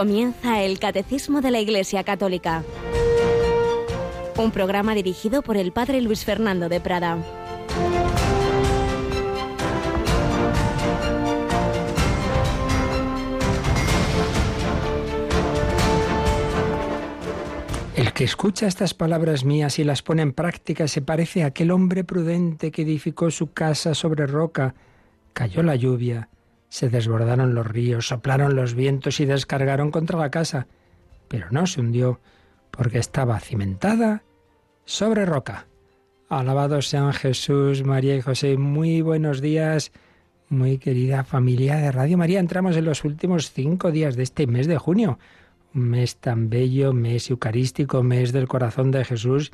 Comienza el Catecismo de la Iglesia Católica. Un programa dirigido por el Padre Luis Fernando de Prada. El que escucha estas palabras mías y las pone en práctica se parece a aquel hombre prudente que edificó su casa sobre roca. Cayó la lluvia se desbordaron los ríos, soplaron los vientos y descargaron contra la casa, pero no se hundió, porque estaba cimentada sobre roca. Alabados sean Jesús, María y José. Muy buenos días, muy querida familia de Radio María. Entramos en los últimos cinco días de este mes de junio. Un mes tan bello, mes eucarístico, mes del corazón de Jesús,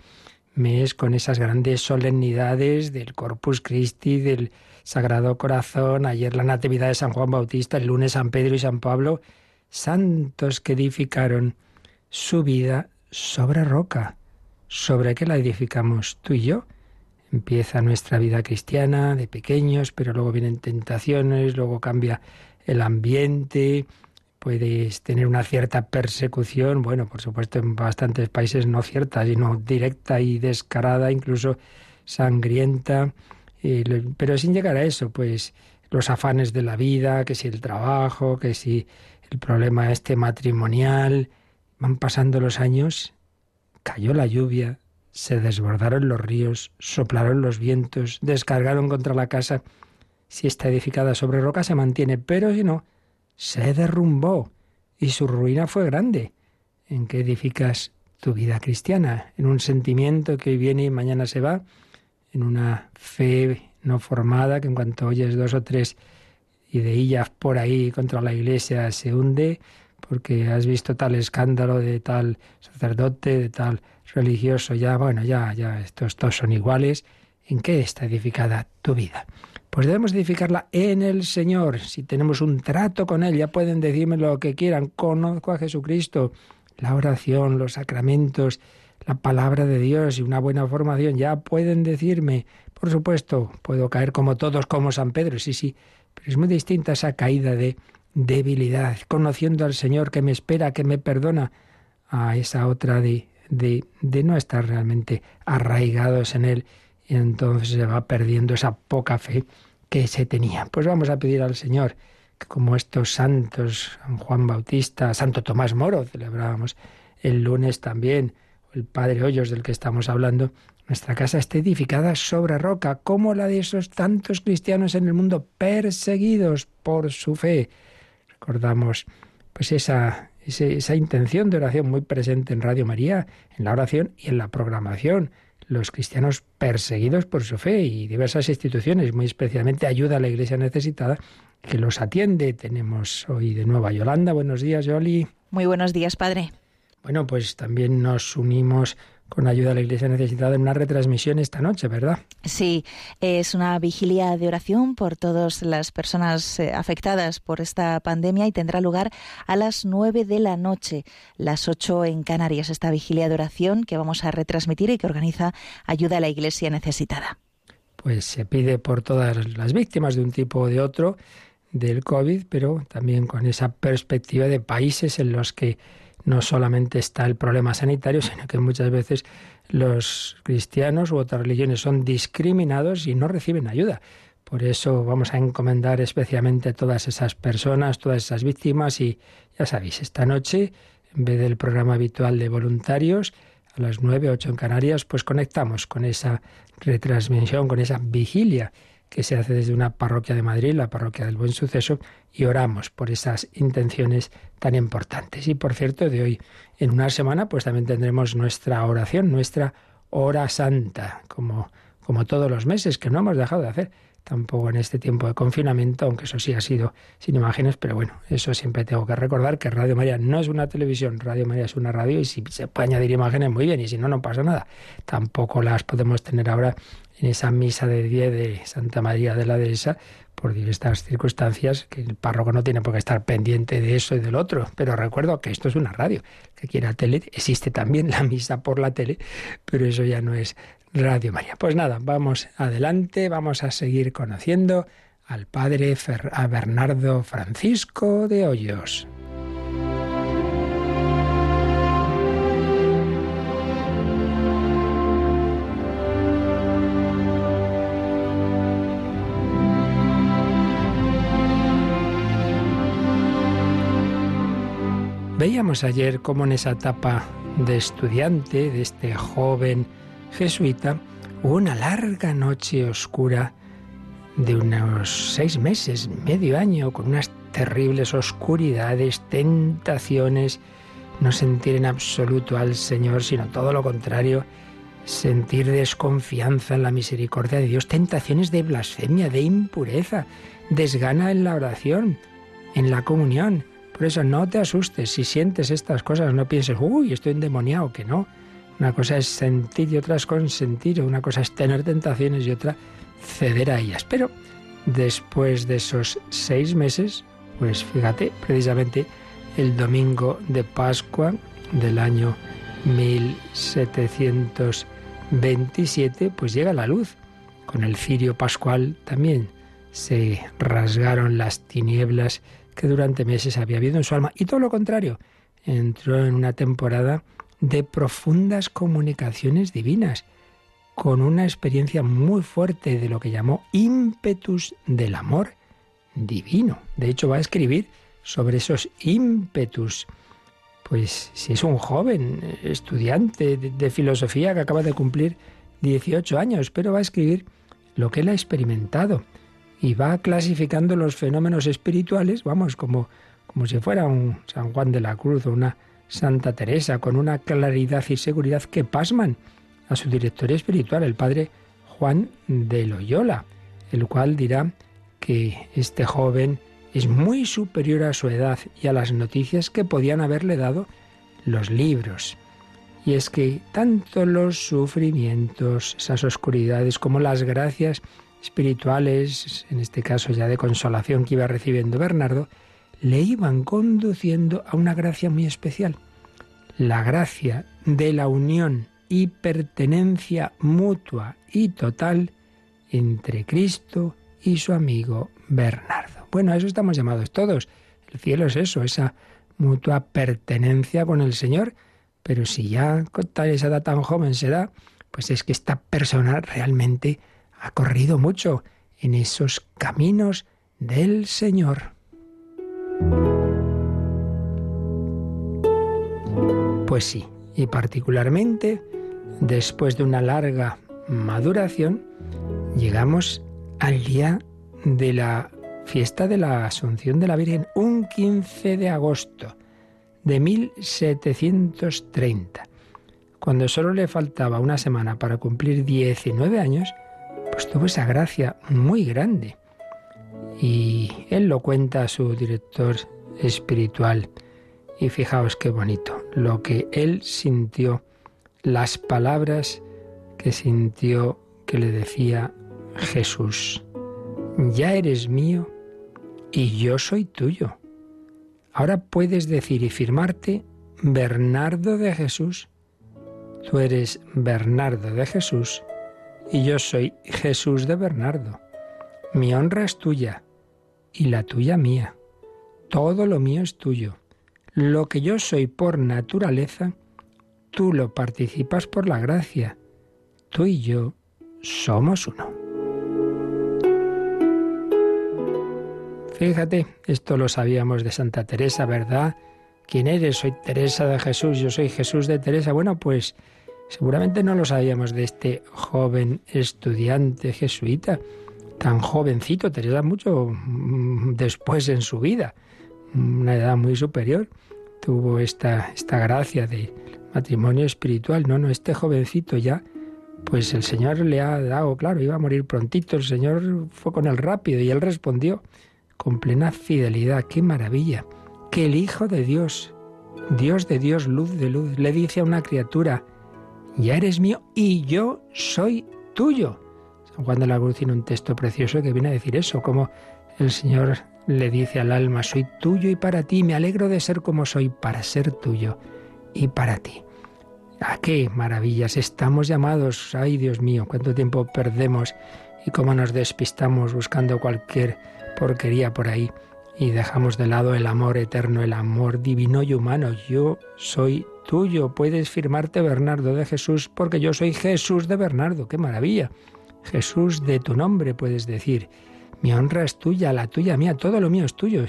mes con esas grandes solemnidades del Corpus Christi, del Sagrado Corazón, ayer la Natividad de San Juan Bautista, el lunes San Pedro y San Pablo, santos que edificaron su vida sobre roca. ¿Sobre qué la edificamos tú y yo? Empieza nuestra vida cristiana de pequeños, pero luego vienen tentaciones, luego cambia el ambiente, puedes tener una cierta persecución, bueno, por supuesto en bastantes países no cierta, sino directa y descarada, incluso sangrienta pero sin llegar a eso, pues los afanes de la vida, que si el trabajo, que si el problema este matrimonial, van pasando los años, cayó la lluvia, se desbordaron los ríos, soplaron los vientos, descargaron contra la casa. Si está edificada sobre roca se mantiene, pero si no, se derrumbó y su ruina fue grande. ¿En qué edificas tu vida cristiana? ¿En un sentimiento que hoy viene y mañana se va? En una fe no formada que en cuanto oyes dos o tres ideillas por ahí contra la iglesia se hunde porque has visto tal escándalo de tal sacerdote, de tal religioso, ya, bueno, ya, ya, estos todos son iguales. ¿En qué está edificada tu vida? Pues debemos edificarla en el Señor. Si tenemos un trato con Él, ya pueden decirme lo que quieran. Conozco a Jesucristo, la oración, los sacramentos, la palabra de Dios y una buena formación, ya pueden decirme, por supuesto, puedo caer como todos, como San Pedro, sí, sí, pero es muy distinta esa caída de debilidad, conociendo al Señor que me espera, que me perdona, a esa otra de, de, de no estar realmente arraigados en Él y entonces se va perdiendo esa poca fe que se tenía. Pues vamos a pedir al Señor que como estos santos, San Juan Bautista, Santo Tomás Moro, celebrábamos el lunes también, el Padre Hoyos del que estamos hablando, nuestra casa esté edificada sobre roca, como la de esos tantos cristianos en el mundo perseguidos por su fe. Recordamos pues esa, esa intención de oración muy presente en Radio María, en la oración y en la programación. Los cristianos perseguidos por su fe y diversas instituciones, muy especialmente ayuda a la Iglesia necesitada, que los atiende. Tenemos hoy de nuevo a Yolanda. Buenos días, Yoli. Muy buenos días, Padre. Bueno, pues también nos unimos con ayuda a la Iglesia necesitada en una retransmisión esta noche, ¿verdad? Sí, es una vigilia de oración por todas las personas eh, afectadas por esta pandemia y tendrá lugar a las nueve de la noche, las ocho en Canarias, esta vigilia de oración que vamos a retransmitir y que organiza ayuda a la Iglesia necesitada. Pues se pide por todas las víctimas de un tipo o de otro del COVID, pero también con esa perspectiva de países en los que no solamente está el problema sanitario, sino que muchas veces los cristianos u otras religiones son discriminados y no reciben ayuda. Por eso vamos a encomendar especialmente a todas esas personas, todas esas víctimas y ya sabéis, esta noche, en vez del programa habitual de voluntarios, a las nueve, ocho en Canarias, pues conectamos con esa retransmisión, con esa vigilia que se hace desde una parroquia de Madrid, la parroquia del Buen Suceso, y oramos por esas intenciones tan importantes. Y por cierto, de hoy en una semana, pues también tendremos nuestra oración, nuestra hora santa, como, como todos los meses, que no hemos dejado de hacer tampoco en este tiempo de confinamiento, aunque eso sí ha sido sin imágenes, pero bueno, eso siempre tengo que recordar que Radio María no es una televisión, Radio María es una radio y si se puede añadir imágenes muy bien y si no, no pasa nada. Tampoco las podemos tener ahora en esa misa de 10 de Santa María de la Dehesa, por estas circunstancias, que el párroco no tiene por qué estar pendiente de eso y del otro. Pero recuerdo que esto es una radio, que quiera tele, existe también la misa por la tele, pero eso ya no es Radio María. Pues nada, vamos adelante, vamos a seguir conociendo al padre a Bernardo Francisco de Hoyos. Veíamos ayer cómo en esa etapa de estudiante, de este joven jesuita, hubo una larga noche oscura de unos seis meses, medio año, con unas terribles oscuridades, tentaciones, no sentir en absoluto al Señor, sino todo lo contrario, sentir desconfianza en la misericordia de Dios, tentaciones de blasfemia, de impureza, desgana en la oración, en la comunión. Por eso no te asustes, si sientes estas cosas, no pienses, uy, estoy endemoniado, que no. Una cosa es sentir y otra es consentir, una cosa es tener tentaciones y otra ceder a ellas. Pero después de esos seis meses, pues fíjate, precisamente el domingo de Pascua del año 1727, pues llega la luz. Con el cirio pascual también se rasgaron las tinieblas que durante meses había habido en su alma. Y todo lo contrario, entró en una temporada de profundas comunicaciones divinas, con una experiencia muy fuerte de lo que llamó ímpetus del amor divino. De hecho, va a escribir sobre esos ímpetus. Pues si es un joven estudiante de, filosofía que acaba de cumplir 18 años, pero va a escribir lo que él ha experimentado y va clasificando los fenómenos espirituales, vamos, como, como si fuera un San Juan de la Cruz o una Santa Teresa, con una claridad y seguridad que pasman a su director espiritual, el padre Juan de Loyola, el cual dirá que este joven es muy superior a su edad y a las noticias que podían haberle dado los libros. Y es que tanto los sufrimientos, esas oscuridades, como las gracias espirituales, en este caso ya de consolación que iba recibiendo Bernardo, le iban conduciendo a una gracia muy especial, la gracia de la unión y pertenencia mutua y total entre Cristo y su amigo Bernardo. Bueno, a eso estamos llamados todos. El cielo es eso, esa mutua pertenencia con el Señor. Pero si ya con tal esa edad tan joven se da, pues es que esta persona realmente ha corrido mucho en esos caminos del Señor. Pues sí, y particularmente después de una larga maduración, llegamos al día de la fiesta de la Asunción de la Virgen, un 15 de agosto de 1730. Cuando solo le faltaba una semana para cumplir 19 años, pues tuvo esa gracia muy grande. Y él lo cuenta a su director espiritual. Y fijaos qué bonito, lo que él sintió, las palabras que sintió que le decía Jesús, ya eres mío y yo soy tuyo. Ahora puedes decir y firmarte Bernardo de Jesús. Tú eres Bernardo de Jesús y yo soy Jesús de Bernardo. Mi honra es tuya y la tuya mía. Todo lo mío es tuyo. Lo que yo soy por naturaleza, tú lo participas por la gracia. Tú y yo somos uno. Fíjate, esto lo sabíamos de Santa Teresa, ¿verdad? ¿Quién eres? Soy Teresa de Jesús, yo soy Jesús de Teresa. Bueno, pues seguramente no lo sabíamos de este joven estudiante jesuita, tan jovencito, Teresa mucho mm, después en su vida, una edad muy superior, tuvo esta, esta gracia de matrimonio espiritual. No, no, este jovencito ya pues el Señor le ha dado, claro, iba a morir prontito, el Señor fue con él rápido y él respondió con plena fidelidad, qué maravilla, que el Hijo de Dios, Dios de Dios, luz de luz, le dice a una criatura, ya eres mío y yo soy tuyo. San Juan de la Cruz tiene un texto precioso que viene a decir eso, como el Señor le dice al alma, soy tuyo y para ti, me alegro de ser como soy, para ser tuyo y para ti. ¿A qué maravillas estamos llamados? Ay, Dios mío, cuánto tiempo perdemos y cómo nos despistamos buscando cualquier porquería por ahí y dejamos de lado el amor eterno, el amor divino y humano. Yo soy tuyo, puedes firmarte Bernardo de Jesús porque yo soy Jesús de Bernardo. ¡Qué maravilla! Jesús de tu nombre puedes decir. Mi honra es tuya, la tuya mía, todo lo mío es tuyo.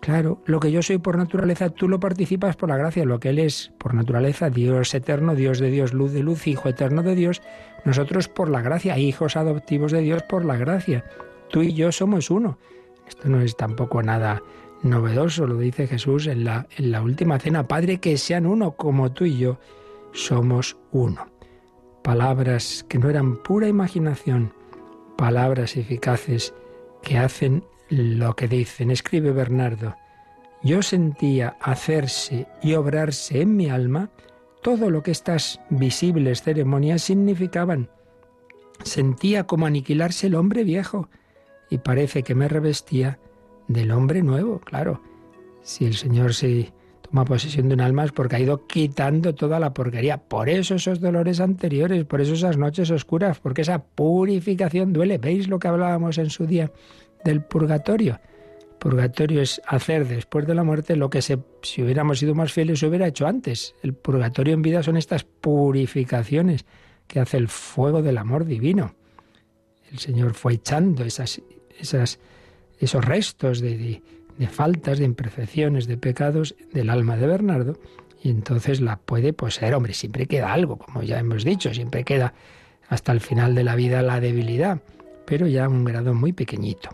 Claro, lo que yo soy por naturaleza, tú lo participas por la gracia, lo que Él es por naturaleza, Dios eterno, Dios de Dios, luz de luz, Hijo eterno de Dios, nosotros por la gracia, hijos adoptivos de Dios por la gracia. Tú y yo somos uno. Esto no es tampoco nada novedoso, lo dice Jesús en la, en la última cena, Padre, que sean uno como tú y yo somos uno. Palabras que no eran pura imaginación, palabras eficaces que hacen lo que dicen. Escribe Bernardo, yo sentía hacerse y obrarse en mi alma todo lo que estas visibles ceremonias significaban. Sentía como aniquilarse el hombre viejo y parece que me revestía del hombre nuevo, claro. Si el Señor se toma posesión de un alma es porque ha ido quitando toda la porquería. Por eso esos dolores anteriores, por eso esas noches oscuras, porque esa purificación duele. ¿Veis lo que hablábamos en su día del purgatorio? Purgatorio es hacer después de la muerte lo que se, si hubiéramos sido más fieles se hubiera hecho antes. El purgatorio en vida son estas purificaciones que hace el fuego del amor divino. El Señor fue echando esas, esas, esos restos de, de faltas, de imperfecciones, de pecados del alma de Bernardo y entonces la puede poseer. Hombre, siempre queda algo, como ya hemos dicho, siempre queda hasta el final de la vida la debilidad, pero ya a un grado muy pequeñito.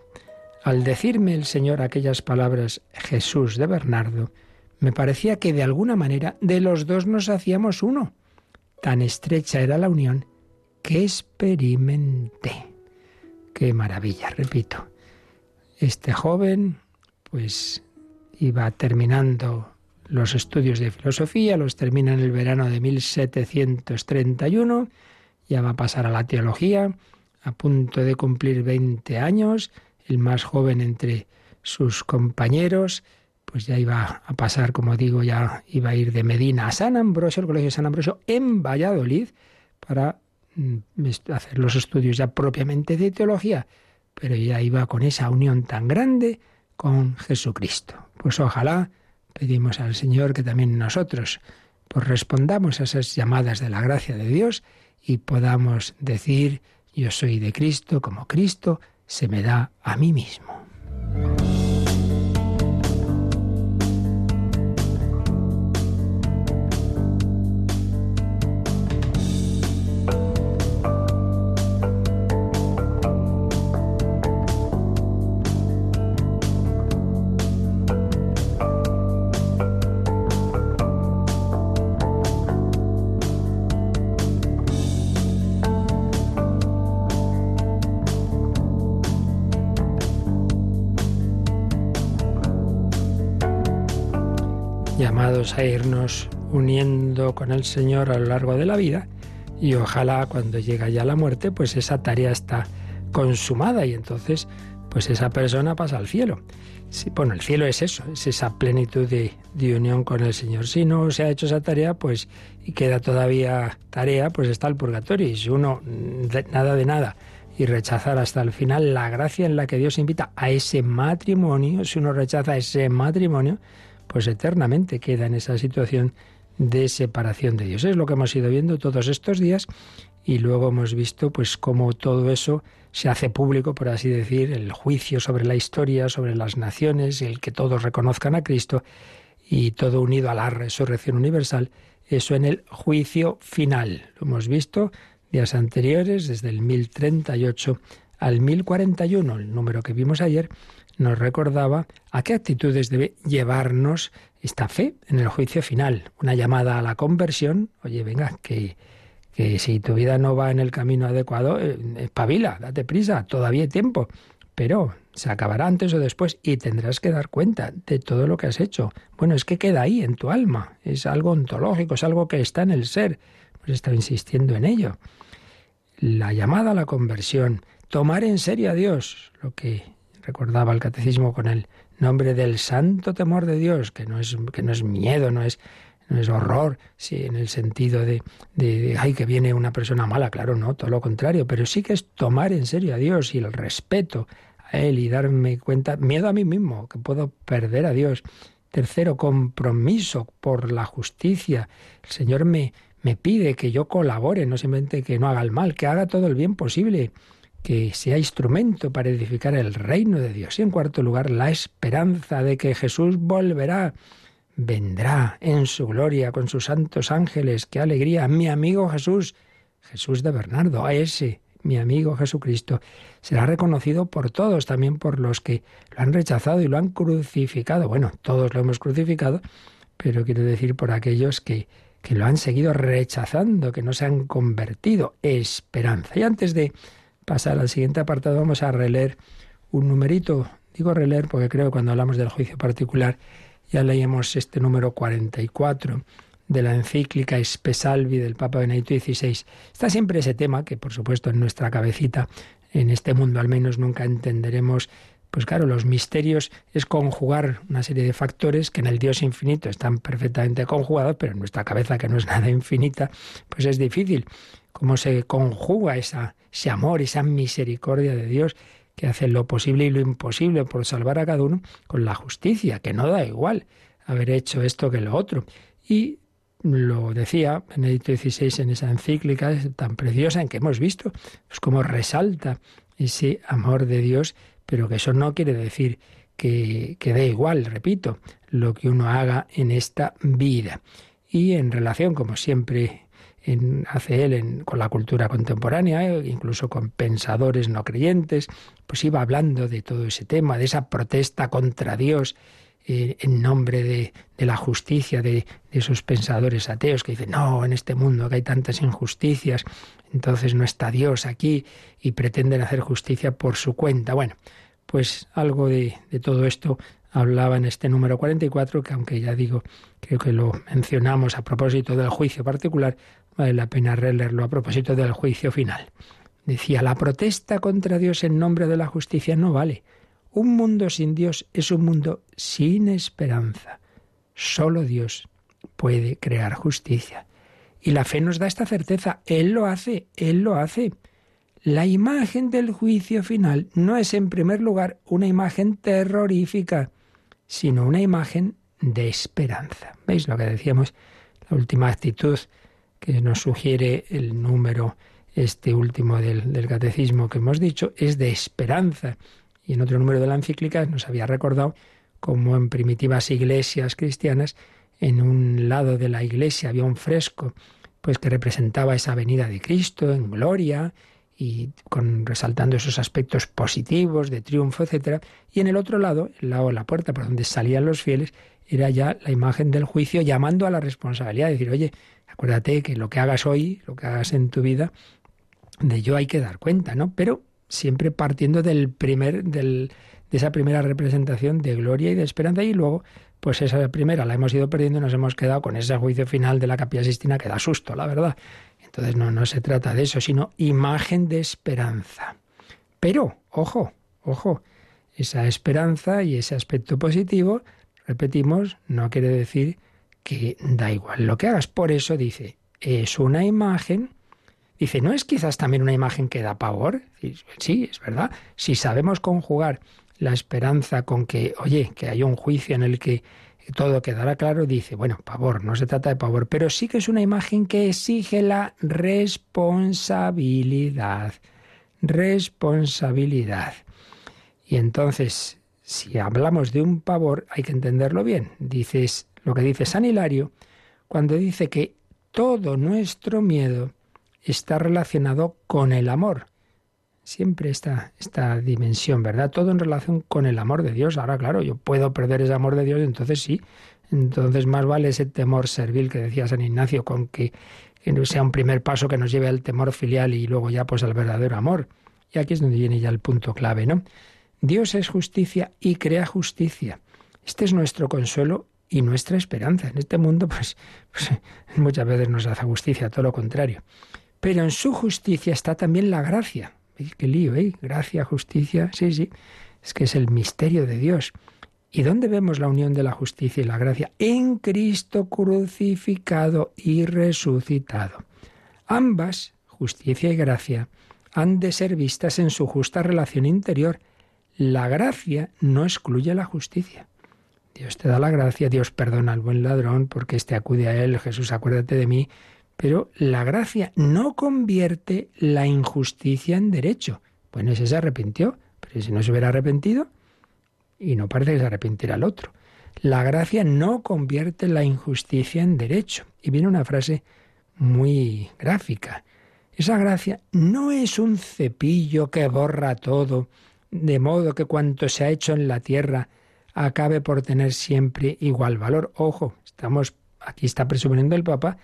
Al decirme el Señor aquellas palabras Jesús de Bernardo, me parecía que de alguna manera de los dos nos hacíamos uno. Tan estrecha era la unión que experimenté. Qué maravilla, repito. Este joven, pues iba terminando los estudios de filosofía, los termina en el verano de 1731, ya va a pasar a la teología, a punto de cumplir 20 años, el más joven entre sus compañeros, pues ya iba a pasar, como digo, ya iba a ir de Medina a San Ambrosio, el Colegio de San Ambrosio, en Valladolid, para mm, hacer los estudios ya propiamente de teología, pero ya iba con esa unión tan grande con Jesucristo. Pues ojalá pedimos al Señor que también nosotros pues respondamos a esas llamadas de la gracia de Dios y podamos decir yo soy de Cristo como Cristo se me da a mí mismo. A irnos uniendo con el Señor a lo largo de la vida y ojalá cuando llega ya la muerte pues esa tarea está consumada y entonces pues esa persona pasa al cielo. bueno, el cielo es eso, es esa plenitud de, de, unión con el Señor. Si no se ha hecho esa tarea, pues y queda todavía tarea, pues está el purgatorio. Y si uno nada de nada y rechazar hasta el final la gracia en la que Dios invita a ese matrimonio, si uno rechaza ese matrimonio, pues eternamente queda en esa situación de separación de Dios. Es lo que hemos ido viendo todos estos días y luego hemos visto pues cómo todo eso se hace público, por así decir, el juicio sobre la historia, sobre las naciones, el que todos reconozcan a Cristo y todo unido a la resurrección universal, eso en el juicio final. Lo hemos visto días anteriores, desde el 1038 al 1041, el número que vimos ayer, nos recordaba a qué actitudes debe llevarnos esta fe en el juicio final. Una llamada a la conversión, oye, venga, que, que si tu vida no va en el camino adecuado, eh, espabila, date prisa, todavía hay tiempo. Pero se acabará antes o después y tendrás que dar cuenta de todo lo que has hecho. Bueno, es que queda ahí en tu alma, es algo ontológico, es algo que está en el ser. Pues está insistiendo en ello. La llamada a la conversión, tomar en serio a Dios, lo que recordaba el catecismo con el nombre del santo temor de Dios, que no es, que no es miedo, no es, no es horror, sí, en el sentido de, de, ay, que viene una persona mala, claro, no, todo lo contrario, pero sí que es tomar en serio a Dios y el respeto a Él y darme cuenta, miedo a mí mismo, que puedo perder a Dios. Tercero, compromiso por la justicia. El Señor me, me pide que yo colabore, no simplemente que no haga el mal, que haga todo el bien posible que sea instrumento para edificar el reino de Dios. Y en cuarto lugar, la esperanza de que Jesús volverá, vendrá en su gloria con sus santos ángeles. ¡Qué alegría! Mi amigo Jesús, Jesús de Bernardo, a ese, mi amigo Jesucristo, será reconocido por todos, también por los que lo han rechazado y lo han crucificado. Bueno, todos lo hemos crucificado, pero quiero decir por aquellos que, que lo han seguido rechazando, que no se han convertido. Esperanza. Y antes de pasar al siguiente apartado, vamos a releer un numerito. Digo releer porque creo que cuando hablamos del juicio particular ya leíamos este número 44 de la encíclica Espesalvi del Papa Benedicto XVI. Está siempre ese tema que, por supuesto, en nuestra cabecita, en este mundo al menos nunca entenderemos. Pues claro, los misterios es conjugar una serie de factores que en el Dios infinito están perfectamente conjugados, pero en nuestra cabeza, que no es nada infinita, pues es difícil cómo se conjuga esa, ese amor, esa misericordia de Dios que hace lo posible y lo imposible por salvar a cada uno con la justicia, que no da igual haber hecho esto que lo otro. Y lo decía Benedicto XVI en esa encíclica tan preciosa en que hemos visto pues cómo resalta ese amor de Dios, pero que eso no quiere decir que, que dé igual, repito, lo que uno haga en esta vida. Y en relación, como siempre hace él con la cultura contemporánea, eh, incluso con pensadores no creyentes, pues iba hablando de todo ese tema, de esa protesta contra Dios eh, en nombre de, la justicia de, de, esos pensadores ateos que dicen, no, en este mundo que hay tantas injusticias, entonces no está Dios aquí y pretenden hacer justicia por su cuenta. Bueno, pues algo de, de todo esto hablaba en este número 44, que aunque ya digo, creo que lo mencionamos a propósito del juicio particular, Vale la pena releerlo a propósito del juicio final. Decía, la protesta contra Dios en nombre de la justicia no vale. Un mundo sin Dios es un mundo sin esperanza. Solo Dios puede crear justicia. Y la fe nos da esta certeza. Él lo hace, Él lo hace. La imagen del juicio final no es en primer lugar una imagen terrorífica, sino una imagen de esperanza. ¿Veis lo que decíamos? La última actitud que nos sugiere el número este último del, catecismo que hemos dicho, es de esperanza. Y en otro número de la encíclica nos había recordado cómo en primitivas iglesias cristianas, en un lado de la iglesia había un fresco, pues que representaba esa venida de Cristo en gloria y con resaltando esos aspectos positivos de triunfo, etcétera, y en el otro lado, el lado de la puerta por donde salían los fieles, era ya la imagen del juicio llamando a la responsabilidad, decir, oye, Acuérdate que lo que hagas hoy, lo que hagas en tu vida, de ello hay que dar cuenta, ¿no? Pero siempre partiendo del primer, del, de esa primera representación de gloria y de esperanza y luego, pues esa primera la hemos ido perdiendo y nos hemos quedado con ese juicio final de la capilla Sistina que da susto, la verdad. Entonces no, no se trata de eso, sino imagen de esperanza. Pero, ojo, ojo, esa esperanza y ese aspecto positivo, repetimos, no quiere decir que da igual lo que hagas. Por eso dice, es una imagen. Dice, ¿no es quizás también una imagen que da pavor? Sí, es verdad. Si sabemos conjugar la esperanza con que, oye, que hay un juicio en el que todo quedará claro, dice, bueno, pavor, no se trata de pavor, pero sí que es una imagen que exige la responsabilidad. Responsabilidad. Y entonces, si hablamos de un pavor, hay que entenderlo bien. Dices, lo que dice San Hilario cuando dice que todo nuestro miedo está relacionado con el amor. Siempre está esta dimensión, ¿verdad? Todo en relación con el amor de Dios. Ahora, claro, yo puedo perder ese amor de Dios, entonces sí. Entonces más vale ese temor servil que decía San Ignacio, con que, que sea un primer paso que nos lleve al temor filial y luego ya pues al verdadero amor. Y aquí es donde viene ya el punto clave, ¿no? Dios es justicia y crea justicia. Este es nuestro consuelo y nuestra esperanza. En este mundo, pues, pues, muchas veces nos hace justicia, todo lo contrario. Pero en su justicia está también la gracia. ¿Veis qué lío, eh? Gracia, justicia, sí, sí. Es que es el misterio de Dios. ¿Y dónde vemos la unión de la justicia y la gracia? En Cristo crucificado y resucitado. Ambas, justicia y gracia, han de ser vistas en su justa relación interior. La gracia no excluye la justicia. Dios te da la gracia, Dios perdona al buen ladrón porque éste acude a él, Jesús acuérdate de mí, pero la gracia no convierte la injusticia en derecho. Bueno, ese se arrepintió, pero si no se hubiera arrepentido, y no parece que se arrepintiera el otro. La gracia no convierte la injusticia en derecho. Y viene una frase muy gráfica. Esa gracia no es un cepillo que borra todo, de modo que cuanto se ha hecho en la tierra acabe por tener siempre igual valor. Ojo, estamos aquí está presuponiendo el Papa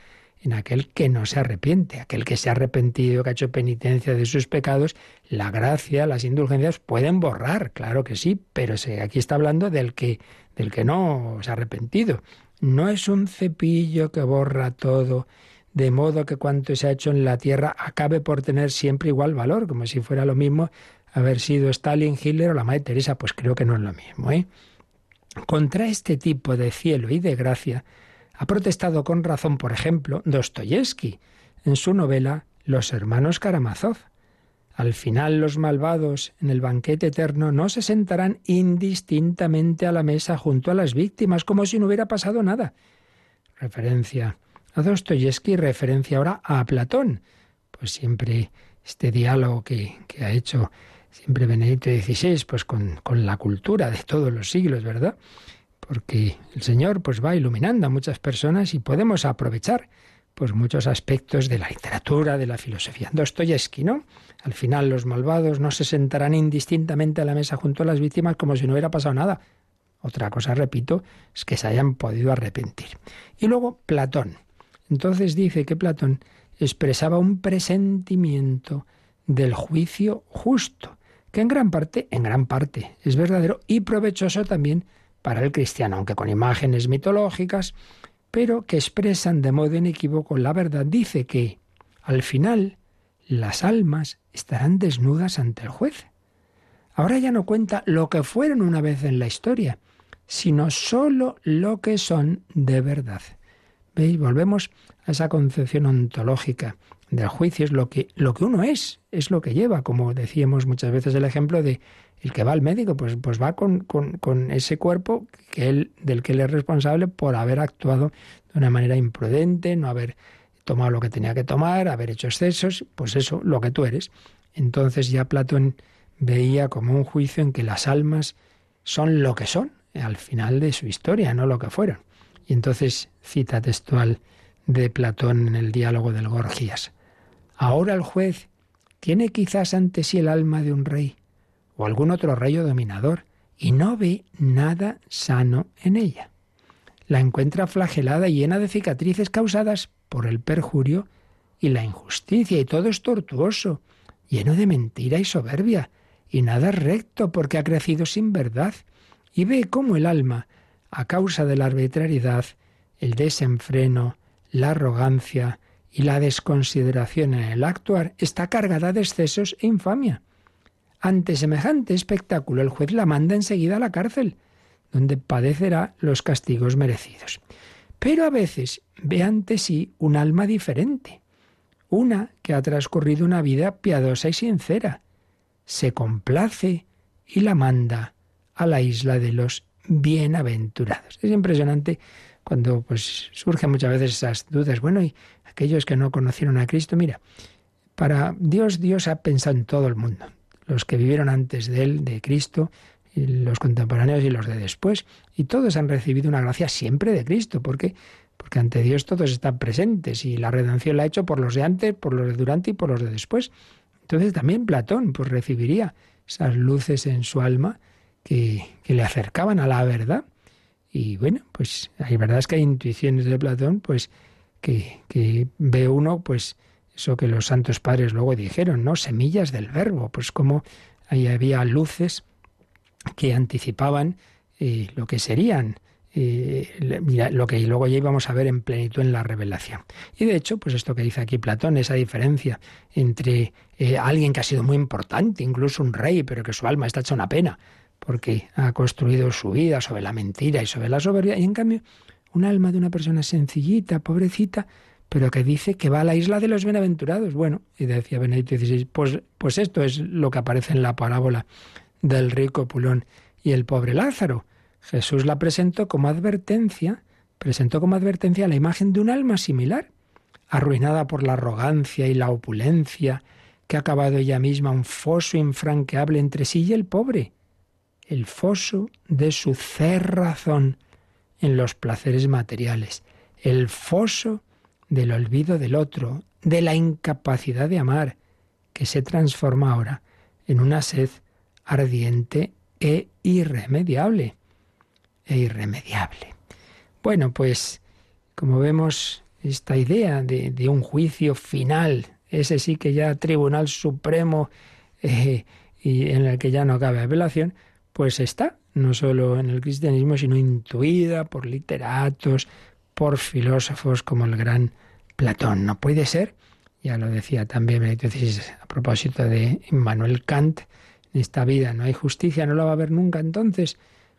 en aquel que no se arrepiente, aquel que se ha arrepentido, que ha hecho penitencia de sus pecados, la gracia, las indulgencias pueden borrar, claro que sí, pero aquí está hablando del que del que no se ha arrepentido. No es un cepillo que borra todo, de modo que cuanto se ha hecho en la tierra acabe por tener siempre igual valor, como si fuera lo mismo haber sido Stalin, Hitler o la Madre Teresa, pues creo que no es lo mismo. ¿eh? Contra este tipo de cielo y de gracia ha protestado con razón, por ejemplo, Dostoyevsky en su novela Los hermanos Karamazov. Al final los malvados en el banquete eterno no se sentarán indistintamente a la mesa junto a las víctimas, como si no hubiera pasado nada. Referencia a Dostoyevsky, referencia ahora a Platón. Pues siempre este diálogo que, que ha hecho siempre Benedicto XVI, pues con, con, la cultura de todos los siglos, ¿verdad? Porque el Señor pues va iluminando a muchas personas y podemos aprovechar pues muchos aspectos de la literatura, de la filosofía. Dostoyevsky, ¿no? Al final los malvados no se sentarán indistintamente a la mesa junto a las víctimas como si no hubiera pasado nada. Otra cosa, repito, es que se hayan podido arrepentir. Y luego Platón. Entonces dice que Platón expresaba un presentimiento del juicio justo, que en gran parte, en gran parte, es verdadero y provechoso también para el cristiano, aunque con imágenes mitológicas, pero que expresan de modo inequívoco la verdad. Dice que, al final, las almas estarán desnudas ante el juez. Ahora ya no cuenta lo que fueron una vez en la historia, sino sólo lo que son de verdad. ¿Veis? Volvemos a esa concepción ontológica del juicio, es lo que, lo que uno es, es lo que lleva, como decíamos muchas veces el ejemplo de el que va al médico, pues, pues va con, con, ese cuerpo que él, del que él es responsable por haber actuado de una manera imprudente, no haber tomado lo que tenía que tomar, haber hecho excesos, pues eso, lo que tú eres. Entonces ya Platón veía como un juicio en que las almas son lo que son al final de su historia, no lo que fueron. Y entonces cita textual de Platón en el diálogo del Gorgias. Ahora el juez tiene quizás ante sí el alma de un rey o algún otro rey o dominador y no ve nada sano en ella. La encuentra flagelada y llena de cicatrices causadas por el perjurio y la injusticia y todo es tortuoso, lleno de mentira y soberbia, y nada recto porque ha crecido sin verdad, y ve cómo el alma a causa de la arbitrariedad, el desenfreno, la arrogancia y la desconsideración en el actuar, está cargada de excesos e infamia. Ante semejante espectáculo, el juez la manda enseguida a la cárcel, donde padecerá los castigos merecidos. Pero a veces ve ante sí un alma diferente, una que ha transcurrido una vida piadosa y sincera. Se complace y la manda a la isla de los bienaventurados. Es impresionante cuando pues surgen muchas veces esas dudas. Bueno, y aquellos que no conocieron a Cristo, mira, para Dios, Dios ha pensado en todo el mundo. Los que vivieron antes de él, de Cristo, los contemporáneos y los de después. Y todos han recibido una gracia siempre de Cristo. ¿Por qué? Porque ante Dios todos están presentes y la redención la ha hecho por los de antes, por los de durante y por los de después. Entonces también Platón pues recibiría esas luces en su alma que, le acercaban a la verdad. Y bueno, pues hay verdad es que hay intuiciones de Platón, pues que, que ve uno, pues eso que los santos padres luego dijeron, ¿no? Semillas del verbo, pues como ahí había luces que anticipaban eh, lo que serían eh, lo que luego ya íbamos a ver en plenitud en la revelación. Y de hecho, pues esto que dice aquí Platón, esa diferencia entre eh, alguien que ha sido muy importante, incluso un rey, pero que su alma está hecha una pena, porque ha construido su vida sobre la mentira y sobre la soberbia, y en cambio un alma de una persona sencillita, pobrecita, pero que dice que va a la isla de los bienaventurados. Bueno, y decía Benedicto XVI, pues, pues esto es lo que aparece en la parábola del rico Pulón y el pobre Lázaro. Jesús la presentó como advertencia, presentó como advertencia la imagen de un alma similar, arruinada por la arrogancia y la opulencia, que ha acabado ella misma un foso infranqueable entre sí y el pobre, el foso de su cerrazón en los placeres materiales, el foso del olvido del otro, de la incapacidad de amar, que se transforma ahora en una sed ardiente e irremediable. E irremediable. Bueno, pues como vemos, esta idea de, un juicio final, ese sí que ya Tribunal Supremo eh, y en el que ya no cabe apelación, pues está, no solo en el cristianismo, sino intuida por literatos, por filósofos como el gran Platón. No puede ser, ya lo decía también a propósito de Immanuel Kant, en esta vida no hay justicia, no la va a haber nunca, entonces,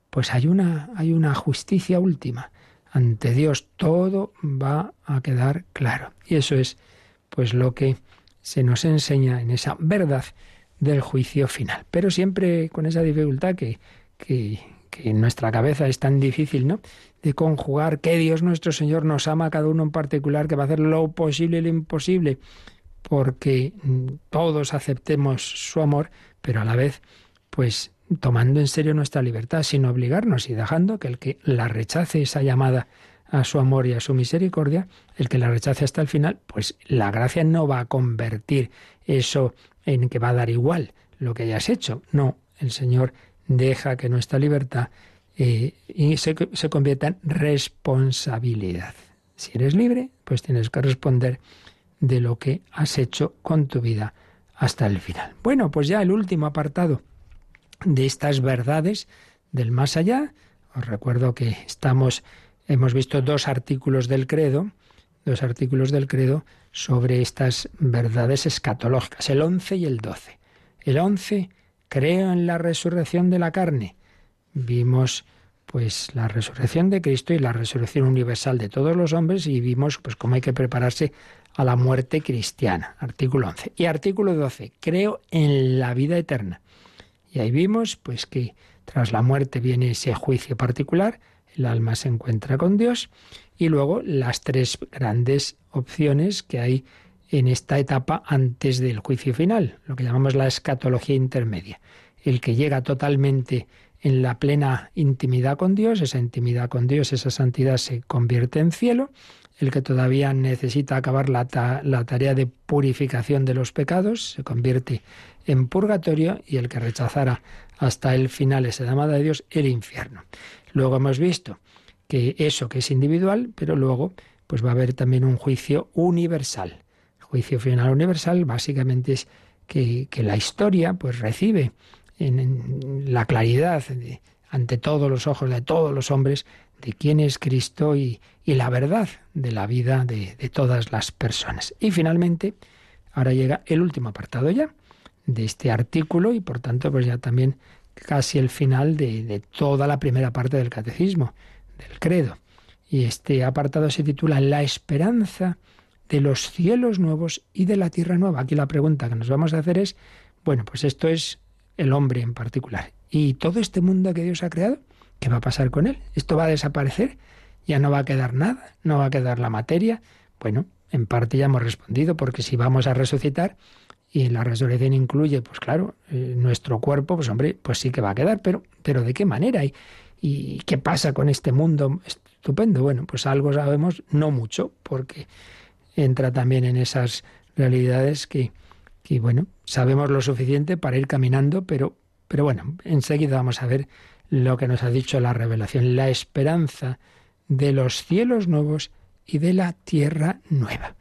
pues hay una, hay una justicia última. Ante Dios todo va a quedar claro. Y eso es pues lo que se nos enseña en esa verdad del juicio final. Pero siempre con esa dificultad que, que, en nuestra cabeza es tan difícil, ¿no? De conjugar que Dios nuestro Señor nos ama a cada uno en particular, que va a hacer lo posible y lo imposible, porque mm, todos aceptemos su amor, pero a la vez, pues tomando en serio nuestra libertad, sin obligarnos y dejando que el que la rechace esa llamada a su amor y a su misericordia, el que la rechace hasta el final, pues la gracia no va a convertir eso en que va a dar igual lo que hayas hecho. No, el Señor deja que nuestra libertad eh, se, se convierta en responsabilidad. Si eres libre, pues tienes que responder de lo que has hecho con tu vida hasta el final. Bueno, pues ya el último apartado de estas verdades del más allá. Os recuerdo que estamos hemos visto dos artículos del credo, dos artículos del credo sobre estas verdades escatológicas, el 11 y el 12. El 11 creo en la resurrección de la carne. Vimos pues la resurrección de Cristo y la resurrección universal de todos los hombres y vimos pues cómo hay que prepararse a la muerte cristiana, artículo 11. Y artículo 12, creo en la vida eterna. Y ahí vimos pues que tras la muerte viene ese juicio particular, el alma se encuentra con Dios y luego las tres grandes opciones que hay en esta etapa antes del juicio final, lo que llamamos la escatología intermedia. El que llega totalmente en la plena intimidad con Dios, esa intimidad con Dios, esa santidad se convierte en cielo, el que todavía necesita acabar la, la, tarea de purificación de los pecados se convierte en purgatorio y el que rechazara hasta el final esa llamada de Dios, el infierno. Luego hemos visto que eso que es individual, pero luego pues va a haber también un juicio universal. El juicio final universal básicamente es que, la historia pues recibe en, la claridad ante todos los ojos de todos los hombres de quién es Cristo y, la verdad de la vida de, todas las personas. Y finalmente, ahora llega el último apartado ya de este artículo y por tanto pues ya también casi el final de, de toda la primera parte del catecismo, del credo. Y este apartado se titula La esperanza de los cielos nuevos y de la tierra nueva. Aquí la pregunta que nos vamos a hacer es, bueno, pues esto es el hombre en particular. ¿Y todo este mundo que Dios ha creado? ¿Qué va a pasar con él? ¿Esto va a desaparecer? ¿Ya no va a quedar nada? ¿No va a quedar la materia? Bueno, en parte ya hemos respondido, porque si vamos a resucitar, y la resurrección incluye, pues claro, eh, nuestro cuerpo, pues hombre, pues sí que va a quedar, pero, pero ¿de qué manera? ¿Y, ¿Y qué pasa con este mundo estupendo? Bueno, pues algo sabemos, no mucho, porque entra también en esas realidades que, que bueno, sabemos lo suficiente para ir caminando, pero, pero bueno, enseguida vamos a ver lo que nos ha dicho la revelación, la esperanza de los cielos nuevos y de la tierra nueva.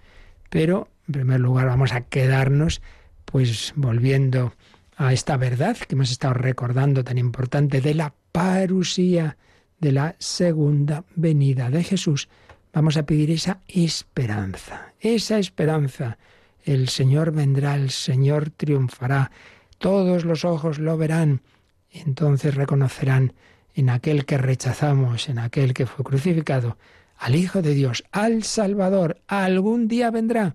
Pero, en primer lugar, vamos a quedarnos, pues, volviendo a esta verdad que hemos estado recordando tan importante de la parusía, de la segunda venida de Jesús. Vamos a pedir esa esperanza, esa esperanza. El Señor vendrá, el Señor triunfará, todos los ojos lo verán entonces reconocerán en aquel que rechazamos, en aquel que fue crucificado, al Hijo de Dios, al Salvador. Algún día vendrá.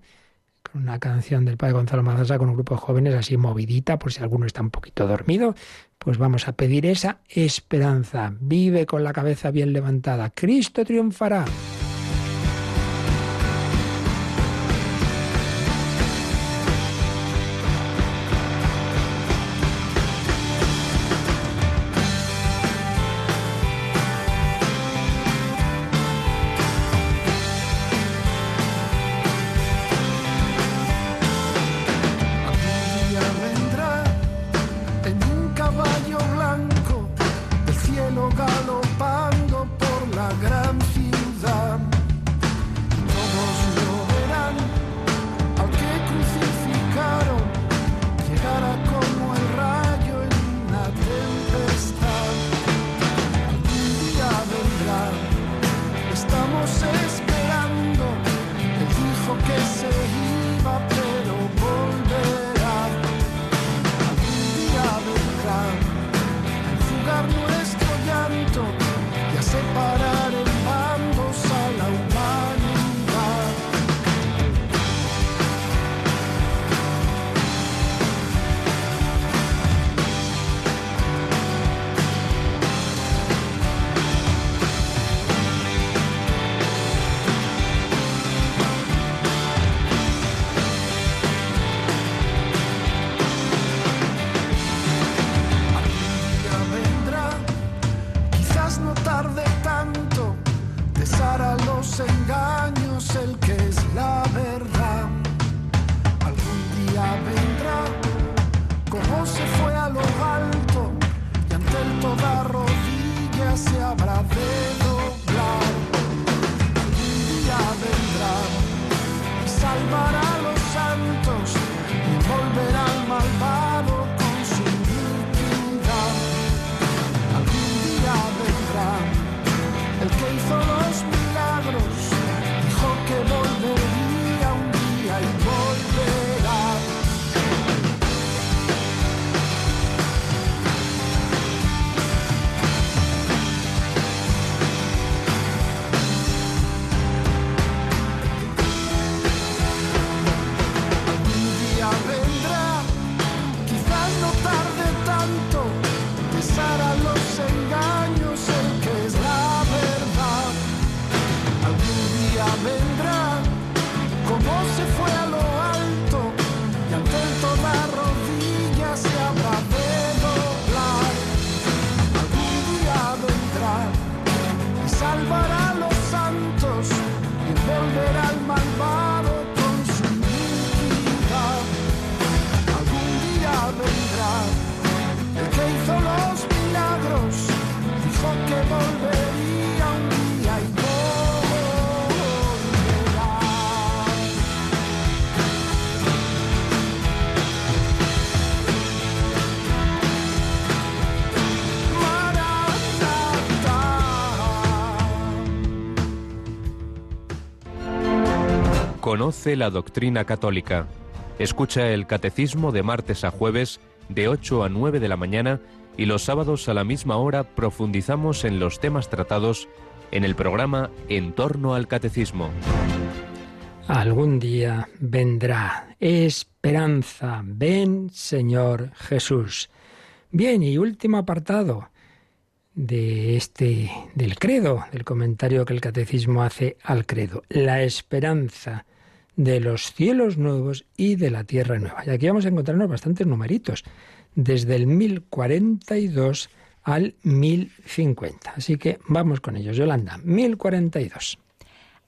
Una canción del Padre Gonzalo Mazasa con un grupo de jóvenes así movidita, por si alguno está un poquito dormido, pues vamos a pedir esa esperanza. Vive con la cabeza bien levantada. Cristo triunfará. Conoce la doctrina católica. Escucha el catecismo de martes a jueves de 8 a 9 de la mañana y los sábados a la misma hora profundizamos en los temas tratados en el programa En torno al catecismo. Algún día vendrá. Esperanza. Ven, Señor Jesús. Bien, y último apartado de este del credo, del comentario que el catecismo hace al credo, la esperanza de los cielos nuevos y de la tierra nueva. Y aquí vamos a encontrarnos bastantes numeritos, desde el 1042 al 1050. Así que vamos con ellos. Yolanda, 1042.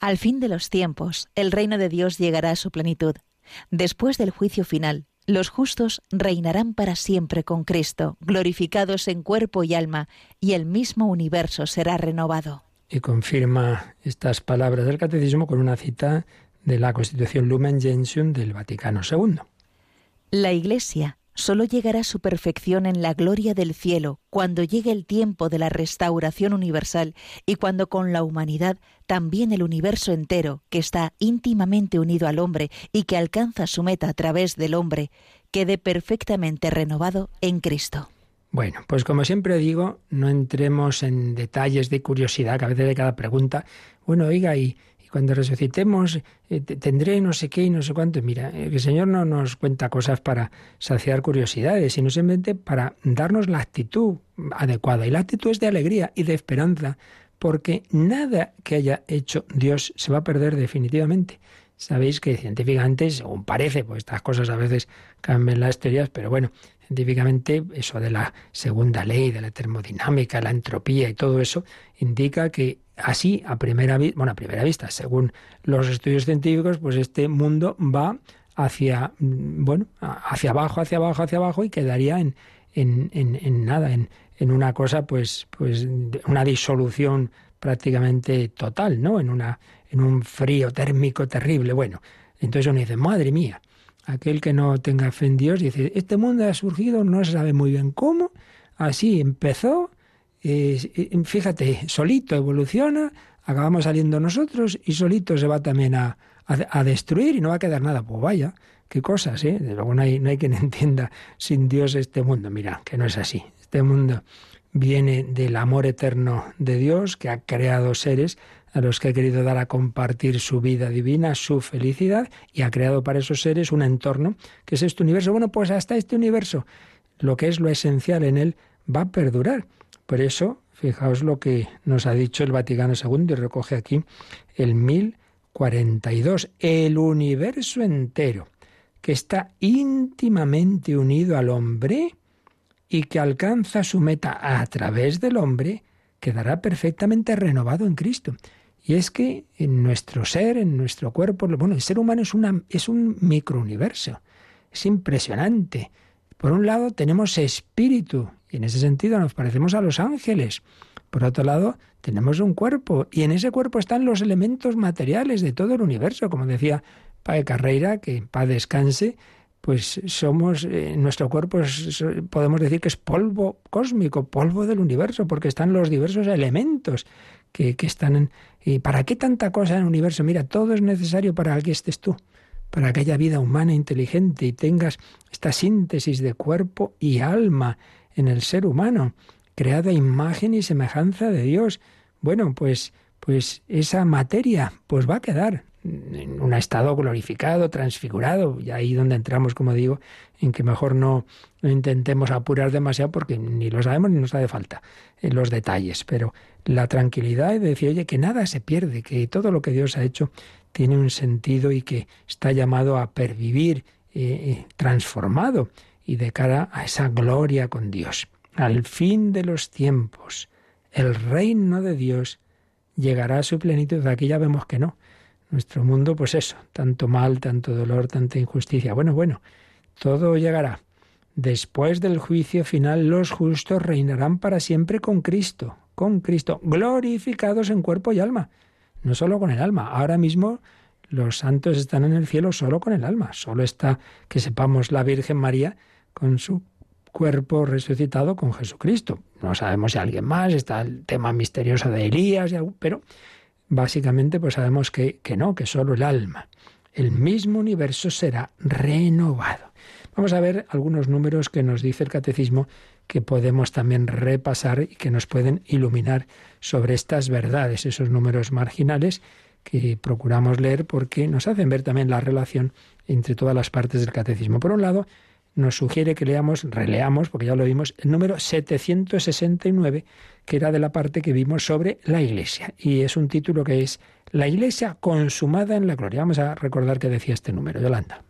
Al fin de los tiempos, el reino de Dios llegará a su plenitud. Después del juicio final, los justos reinarán para siempre con Cristo, glorificados en cuerpo y alma, y el mismo universo será renovado. Y confirma estas palabras del catecismo con una cita de la Constitución Lumen Gentium del Vaticano II. La Iglesia solo llegará a su perfección en la gloria del cielo cuando llegue el tiempo de la restauración universal y cuando con la humanidad también el universo entero, que está íntimamente unido al hombre y que alcanza su meta a través del hombre, quede perfectamente renovado en Cristo. Bueno, pues como siempre digo, no entremos en detalles de curiosidad, que a veces de cada pregunta, bueno, oiga, y, cuando resucitemos eh, tendré no sé qué y no sé cuánto. Mira, el Señor no nos cuenta cosas para saciar curiosidades, sino simplemente para darnos la actitud adecuada. Y la actitud es de alegría y de esperanza, porque nada que haya hecho Dios se va a perder definitivamente. Sabéis que científicamente, según parece, pues estas cosas a veces cambian las teorías, pero bueno, científicamente eso de la segunda ley, de la termodinámica, la entropía y todo eso, indica que así a primera vista, bueno, a primera vista, según los estudios científicos, pues este mundo va hacia, mm, bueno, hacia abajo, hacia abajo, hacia abajo y quedaría en, en, en, nada, en, en una cosa, pues, pues, una disolución prácticamente total, ¿no? En una, en un frío térmico terrible. Bueno, entonces uno dice, madre mía, aquel que no tenga fe en Dios dice, este mundo ha surgido, no se sabe muy bien cómo, así empezó, eh, fíjate, solito evoluciona, acabamos saliendo nosotros y solito se va también a, a, destruir y no va a quedar nada. Pues vaya, qué cosas, ¿eh? De luego no hay, no hay quien entienda sin Dios este mundo. Mira, que no es así. Este mundo viene del amor eterno de Dios que ha creado seres a los que ha querido dar a compartir su vida divina, su felicidad, y ha creado para esos seres un entorno que es este universo. Bueno, pues hasta este universo, lo que es lo esencial en él, va a perdurar. Por eso, fijaos lo que nos ha dicho el Vaticano II y recoge aquí el 1042, el universo entero, que está íntimamente unido al hombre y que alcanza su meta a través del hombre, quedará perfectamente renovado en Cristo. Y es que en nuestro ser, en nuestro cuerpo, bueno, el ser humano es, es un microuniverso. Es impresionante. Por un lado tenemos espíritu, y en ese sentido nos parecemos a los ángeles. Por otro lado, tenemos un cuerpo, y en ese cuerpo están los elementos materiales de todo el universo, como decía Padre Carreira, que en paz descanse, pues somos, eh, nuestro cuerpo podemos decir que es polvo cósmico, polvo del universo, porque están los diversos elementos que, que están en... ¿Y para qué tanta cosa en el universo? Mira, todo es necesario para que estés tú, para que haya vida humana inteligente y tengas esta síntesis de cuerpo y alma en el ser humano, creada imagen y semejanza de Dios. Bueno, pues, pues esa materia pues va a quedar en un estado glorificado, transfigurado, y ahí donde entramos, como digo, en que mejor no, intentemos apurar demasiado porque ni lo sabemos ni nos hace falta en los detalles, pero la tranquilidad de decir, oye, que nada se pierde, que todo lo que Dios ha hecho tiene un sentido y que está llamado a pervivir eh, eh, transformado y de cara a esa gloria con Dios. Al fin de los tiempos, el reino de Dios llegará a su plenitud. Aquí ya vemos que no nuestro mundo, pues eso, tanto mal, tanto dolor, tanta injusticia. Bueno, bueno, todo llegará. Después del juicio final, los justos reinarán para siempre con Cristo, con Cristo, glorificados en cuerpo y alma. No solo con el alma. Ahora mismo los santos están en el cielo solo con el alma. Solo está, que sepamos, la Virgen María con su cuerpo resucitado con Jesucristo. No sabemos si alguien más, está el tema misterioso de Elías, pero Básicamente, pues sabemos que, que no, que solo el alma. El mismo universo será renovado. Vamos a ver algunos números que nos dice el catecismo que podemos también repasar y que nos pueden iluminar sobre estas verdades, esos números marginales que procuramos leer porque nos hacen ver también la relación entre todas las partes del catecismo. Por un lado, nos sugiere que leamos, releamos, porque ya lo vimos, el número 769, que era de la parte que vimos sobre la Iglesia. Y es un título que es La Iglesia consumada en la gloria. Vamos a recordar que decía este número, Yolanda.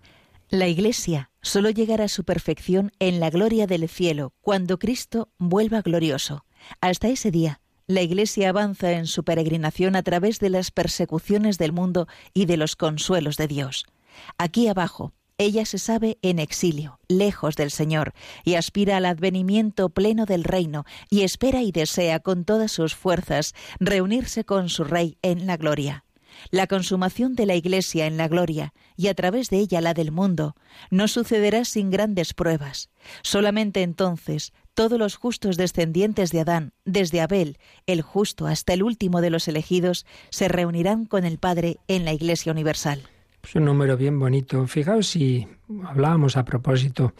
La Iglesia solo llegará a su perfección en la gloria del cielo, cuando Cristo vuelva glorioso. Hasta ese día, la Iglesia avanza en su peregrinación a través de las persecuciones del mundo y de los consuelos de Dios. Aquí abajo, ella se sabe en exilio, lejos del Señor, y aspira al advenimiento pleno del reino, y espera y desea con todas sus fuerzas reunirse con su Rey en la gloria. La consumación de la Iglesia en la gloria, y a través de ella la del mundo, no sucederá sin grandes pruebas. Solamente entonces todos los justos descendientes de Adán, desde Abel, el justo hasta el último de los elegidos, se reunirán con el Padre en la Iglesia universal. Es un número bien bonito. Fijaos si hablábamos a propósito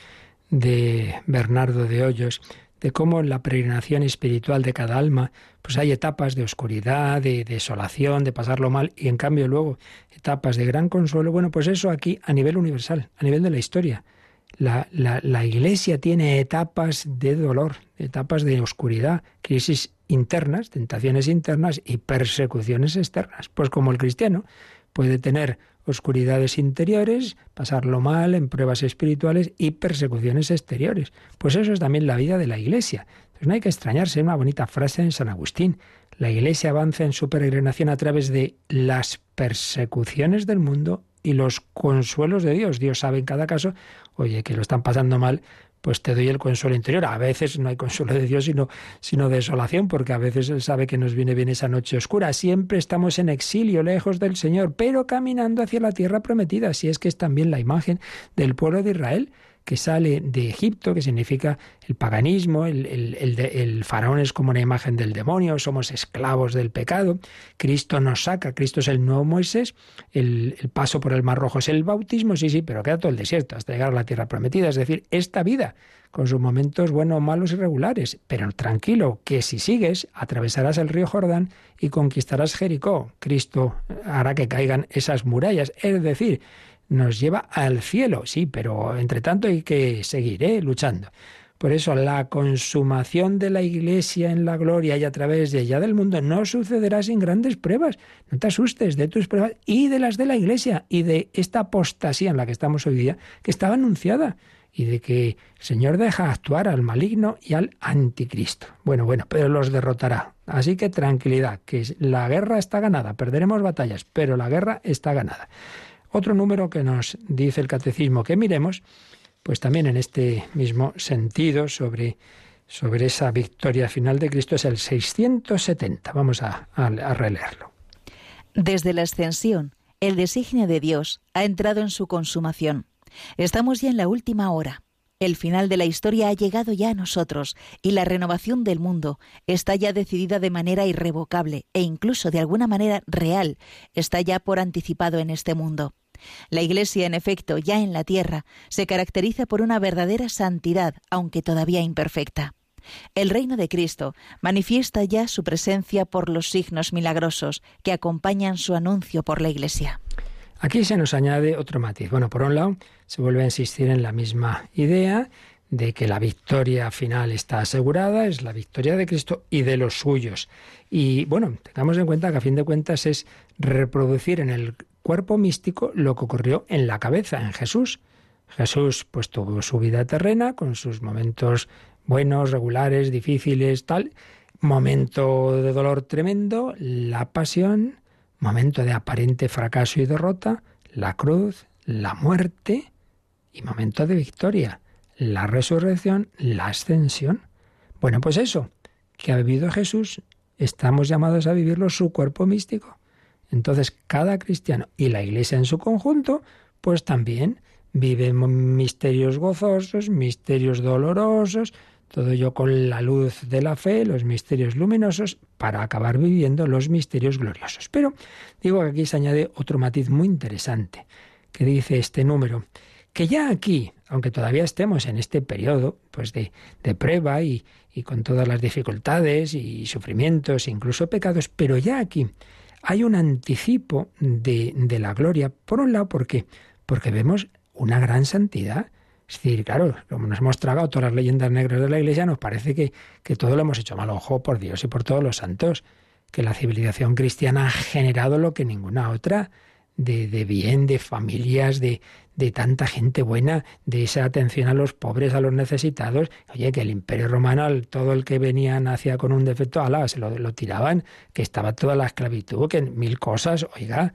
de Bernardo de Hoyos, de cómo en la peregrinación espiritual de cada alma, pues hay etapas de oscuridad, de desolación, de pasarlo mal, y en cambio luego etapas de gran consuelo. Bueno, pues eso aquí a nivel universal, a nivel de la historia. La, la, la Iglesia tiene etapas de dolor, etapas de oscuridad, crisis internas, tentaciones internas y persecuciones externas. Pues como el cristiano puede tener oscuridades interiores, pasarlo mal en pruebas espirituales y persecuciones exteriores. Pues eso es también la vida de la Iglesia. Entonces no hay que extrañarse, una bonita frase en San Agustín. La Iglesia avanza en su peregrinación a través de las persecuciones del mundo y los consuelos de Dios. Dios sabe en cada caso, oye, que lo están pasando mal, pues te doy el consuelo interior. A veces no hay consuelo de Dios, sino, sino desolación, porque a veces Él sabe que nos viene bien esa noche oscura. Siempre estamos en exilio, lejos del Señor, pero caminando hacia la tierra prometida, si es que es también la imagen del pueblo de Israel que sale de Egipto, que significa el paganismo, el, faraón es como una imagen del demonio, somos esclavos del pecado, Cristo nos saca, Cristo es el nuevo Moisés, el, paso por el Mar Rojo es el bautismo, sí, sí, pero queda todo el desierto hasta llegar a la tierra prometida, es decir, esta vida con sus momentos buenos, malos y regulares, pero tranquilo, que si sigues, atravesarás el río Jordán y conquistarás Jericó. Cristo hará que caigan esas murallas, es decir, nos lleva al cielo, sí, pero entre tanto hay que seguir ¿eh? luchando. Por eso la consumación de la Iglesia en la gloria y a través de ella del mundo no sucederá sin grandes pruebas. No te asustes de tus pruebas y de las de la Iglesia y de esta apostasía en la que estamos hoy día, que estaba anunciada y de que el Señor deja actuar al maligno y al anticristo. Bueno, bueno, pero los derrotará. Así que tranquilidad, que la guerra está ganada, perderemos batallas, pero la guerra está ganada. Otro número que nos dice el catecismo que miremos, pues también en este mismo sentido sobre, sobre esa victoria final de Cristo es el 670. Vamos a, a releerlo. Desde la ascensión, el designio de Dios ha entrado en su consumación. Estamos ya en la última hora. El final de la historia ha llegado ya a nosotros y la renovación del mundo está ya decidida de manera irrevocable e incluso de alguna manera real, está ya por anticipado en este mundo. La Iglesia, en efecto, ya en la tierra, se caracteriza por una verdadera santidad, aunque todavía imperfecta. El reino de Cristo manifiesta ya su presencia por los signos milagrosos que acompañan su anuncio por la Iglesia. Aquí se nos añade otro matiz. Bueno, por un lado, se vuelve a insistir en la misma idea de que la victoria final está asegurada, es la victoria de Cristo y de los suyos. Y bueno, tengamos en cuenta que a fin de cuentas es reproducir en el cuerpo místico lo que ocurrió en la cabeza, en Jesús. Jesús pues tuvo su vida terrena con sus momentos buenos, regulares, difíciles, tal, momento de dolor tremendo, la pasión, momento de aparente fracaso y derrota, la cruz, la muerte y momento de victoria, la resurrección, la ascensión. Bueno, pues eso, que ha vivido Jesús, estamos llamados a vivirlo su cuerpo místico. Entonces, cada cristiano y la iglesia en su conjunto, pues también viven misterios gozosos, misterios dolorosos, todo ello con la luz de la fe, los misterios luminosos, para acabar viviendo los misterios gloriosos. Pero digo que aquí se añade otro matiz muy interesante, que dice este número, que ya aquí, aunque todavía estemos en este periodo pues de, prueba y, con todas las dificultades y sufrimientos, incluso pecados, pero ya aquí hay un anticipo de, la gloria, por un lado, ¿por qué? Porque vemos una gran santidad es decir, claro, como nos hemos tragado todas las leyendas negras de la Iglesia, nos parece que, que todo lo hemos hecho mal. Ojo, por Dios y por todos los santos, que la civilización cristiana ha generado lo que ninguna otra, de, bien, de familias, de, de tanta gente buena, de esa atención a los pobres, a los necesitados. Oye, que el imperio romano, todo el que venía nacía con un defecto, ala, se lo, lo tiraban, que estaba toda la esclavitud, que mil cosas, oiga,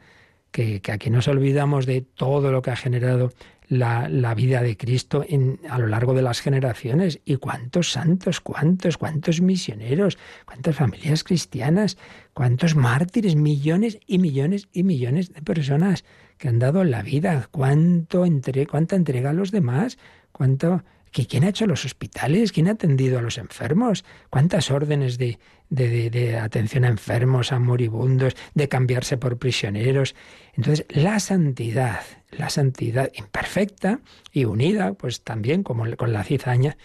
que, que, aquí nos olvidamos de todo lo que ha generado la, vida de Cristo a lo largo de las generaciones. ¿Y cuántos santos, cuántos, cuántos misioneros, cuántas familias cristianas, cuántos mártires, millones y millones y millones de personas que han dado la vida? ¿Cuánto entre, ¿Cuánta entrega a los demás? ¿Cuánto ¿Quién ha hecho los hospitales? ¿Quién ha atendido a los enfermos? ¿Cuántas órdenes de, de, de, atención a enfermos, a moribundos, de cambiarse por prisioneros? Entonces, la santidad, la santidad imperfecta y unida, pues también como con la cizaña,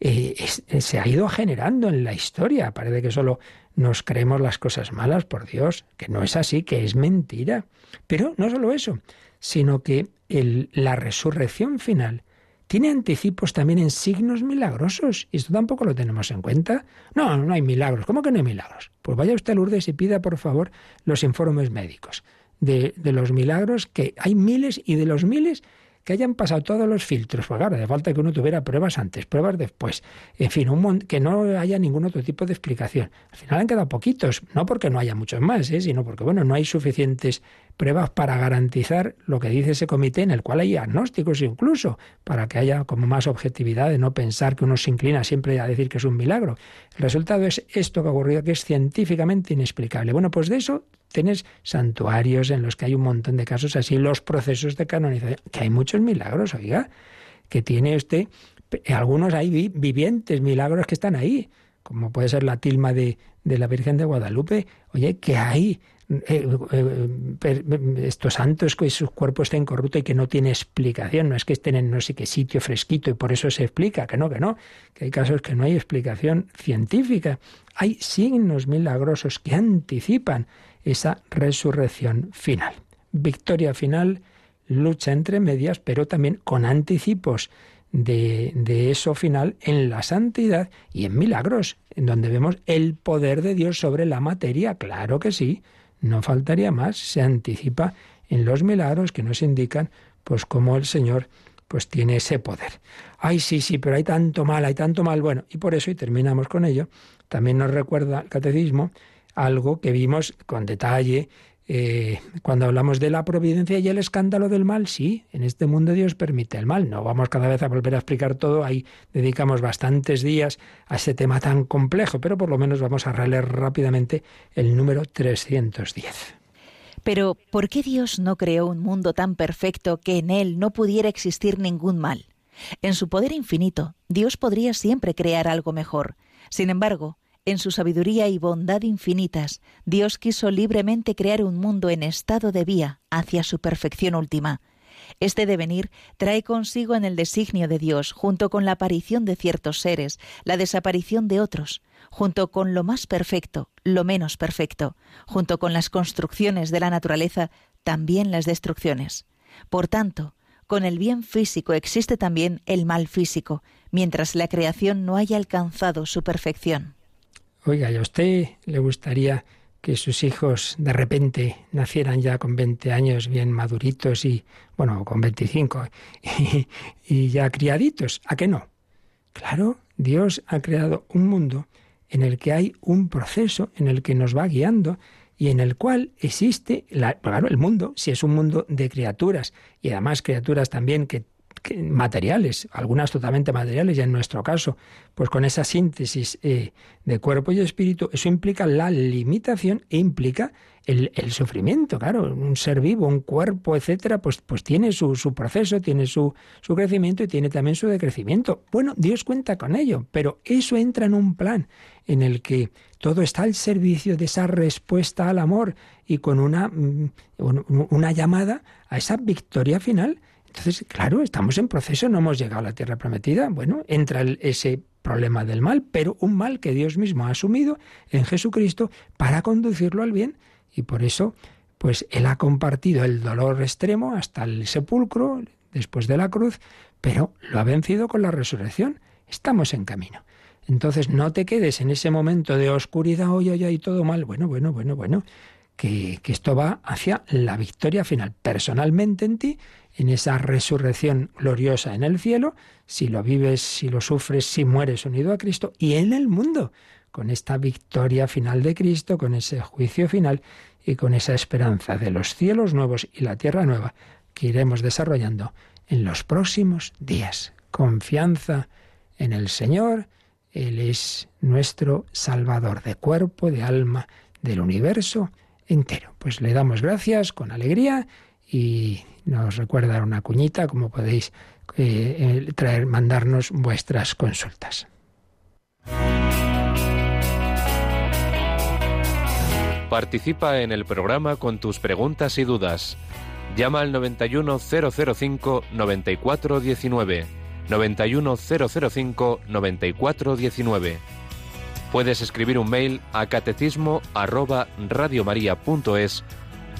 eh, eh, se ha ido generando en la historia. Parece que solo nos creemos las cosas malas, por Dios, que no es así, que es mentira. Pero no solo eso, sino que el, la resurrección final tiene anticipos también en signos milagrosos. Y esto tampoco lo tenemos en cuenta. No, no hay milagros. ¿Cómo que no hay milagros? Pues vaya usted a Lourdes y pida, por favor, los informes médicos de, los milagros, que hay miles y de los miles que hayan pasado todos los filtros. Pues claro, de falta que uno tuviera pruebas antes, pruebas después. En fin, un que no haya ningún otro tipo de explicación. Al final han quedado poquitos, no porque no haya muchos más, ¿eh? sino porque bueno, no hay suficientes pruebas para garantizar lo que dice ese comité, en el cual hay agnósticos incluso, para que haya como más objetividad de no pensar que uno se inclina siempre a decir que es un milagro. El resultado es esto que ha ocurrido, que es científicamente inexplicable. Bueno, pues de eso tienes santuarios en los que hay un montón de casos así, los procesos de canonización, que hay muchos milagros, oiga, que tiene usted, algunos hay vivientes, milagros que están ahí, como puede ser la tilma de, de la Virgen de Guadalupe, oye, que hay eh, eh, estos santos que sus cuerpos estén corruptos y que no tiene explicación, no es que estén en no sé qué sitio fresquito y por eso se explica, que no, que no, que hay casos que no hay explicación científica. Hay signos milagrosos que anticipan esa resurrección final. Victoria final, lucha entre medias, pero también con anticipos de, de, eso final en la santidad y en milagros, en donde vemos el poder de Dios sobre la materia, claro que sí, no faltaría más, se anticipa en los milagros que nos indican pues cómo el Señor pues tiene ese poder. Ay, sí, sí, pero hay tanto mal, hay tanto mal. Bueno, y por eso, y terminamos con ello, también nos recuerda el catecismo algo que vimos con detalle eh, cuando hablamos de la providencia y el escándalo del mal, sí, en este mundo Dios permite el mal. No vamos cada vez a volver a explicar todo, ahí dedicamos bastantes días a ese tema tan complejo, pero por lo menos vamos a releer rápidamente el número 310. Pero, ¿por qué Dios no creó un mundo tan perfecto que en él no pudiera existir ningún mal? En su poder infinito, Dios podría siempre crear algo mejor. Sin embargo, en su sabiduría y bondad infinitas, Dios quiso libremente crear un mundo en estado de vía hacia su perfección última. Este devenir trae consigo en el designio de Dios, junto con la aparición de ciertos seres, la desaparición de otros, junto con lo más perfecto, lo menos perfecto, junto con las construcciones de la naturaleza, también las destrucciones. Por tanto, con el bien físico existe también el mal físico, mientras la creación no haya alcanzado su perfección. Oiga, ¿y a usted le gustaría que sus hijos de repente nacieran ya con 20 años bien maduritos y, bueno, con 25 y, ya criaditos? ¿A qué no? Claro, Dios ha creado un mundo en el que hay un proceso en el que nos va guiando y en el cual existe, la, claro, el mundo, si es un mundo de criaturas y además criaturas también que materiales, algunas totalmente materiales, y en nuestro caso, pues con esa síntesis eh, de cuerpo y espíritu, eso implica la limitación e implica el, sufrimiento, claro, un ser vivo, un cuerpo, etcétera, pues, pues tiene su, proceso, tiene su, su crecimiento y tiene también su decrecimiento. Bueno, Dios cuenta con ello, pero eso entra en un plan en el que todo está al servicio de esa respuesta al amor y con una, mm, una llamada a esa victoria final entonces, claro, estamos en proceso, no hemos llegado a la tierra prometida. Bueno, entra ese problema del mal, pero un mal que Dios mismo ha asumido en Jesucristo para conducirlo al bien. Y por eso, pues Él ha compartido el dolor extremo hasta el sepulcro, después de la cruz, pero lo ha vencido con la resurrección. Estamos en camino. Entonces no te quedes en ese momento de oscuridad, hoy, hoy, y todo mal. Bueno, bueno, bueno, bueno. Que esto va hacia la victoria final, personalmente en ti en esa resurrección gloriosa en el cielo, si lo vives, si lo sufres, si mueres unido a Cristo, y en el mundo, con esta victoria final de Cristo, con ese juicio final y con esa esperanza de los cielos nuevos y la tierra nueva que iremos desarrollando en los próximos días. Confianza en el Señor, Él es nuestro Salvador de cuerpo, de alma, del universo entero. Pues le damos gracias con alegría y nos recuerda una cuñita, como podéis eh, eh, traer, mandarnos vuestras consultas. Participa en el programa con tus preguntas y dudas. Llama al 91005 9419. 91005 9419. Puedes escribir un mail a catecismo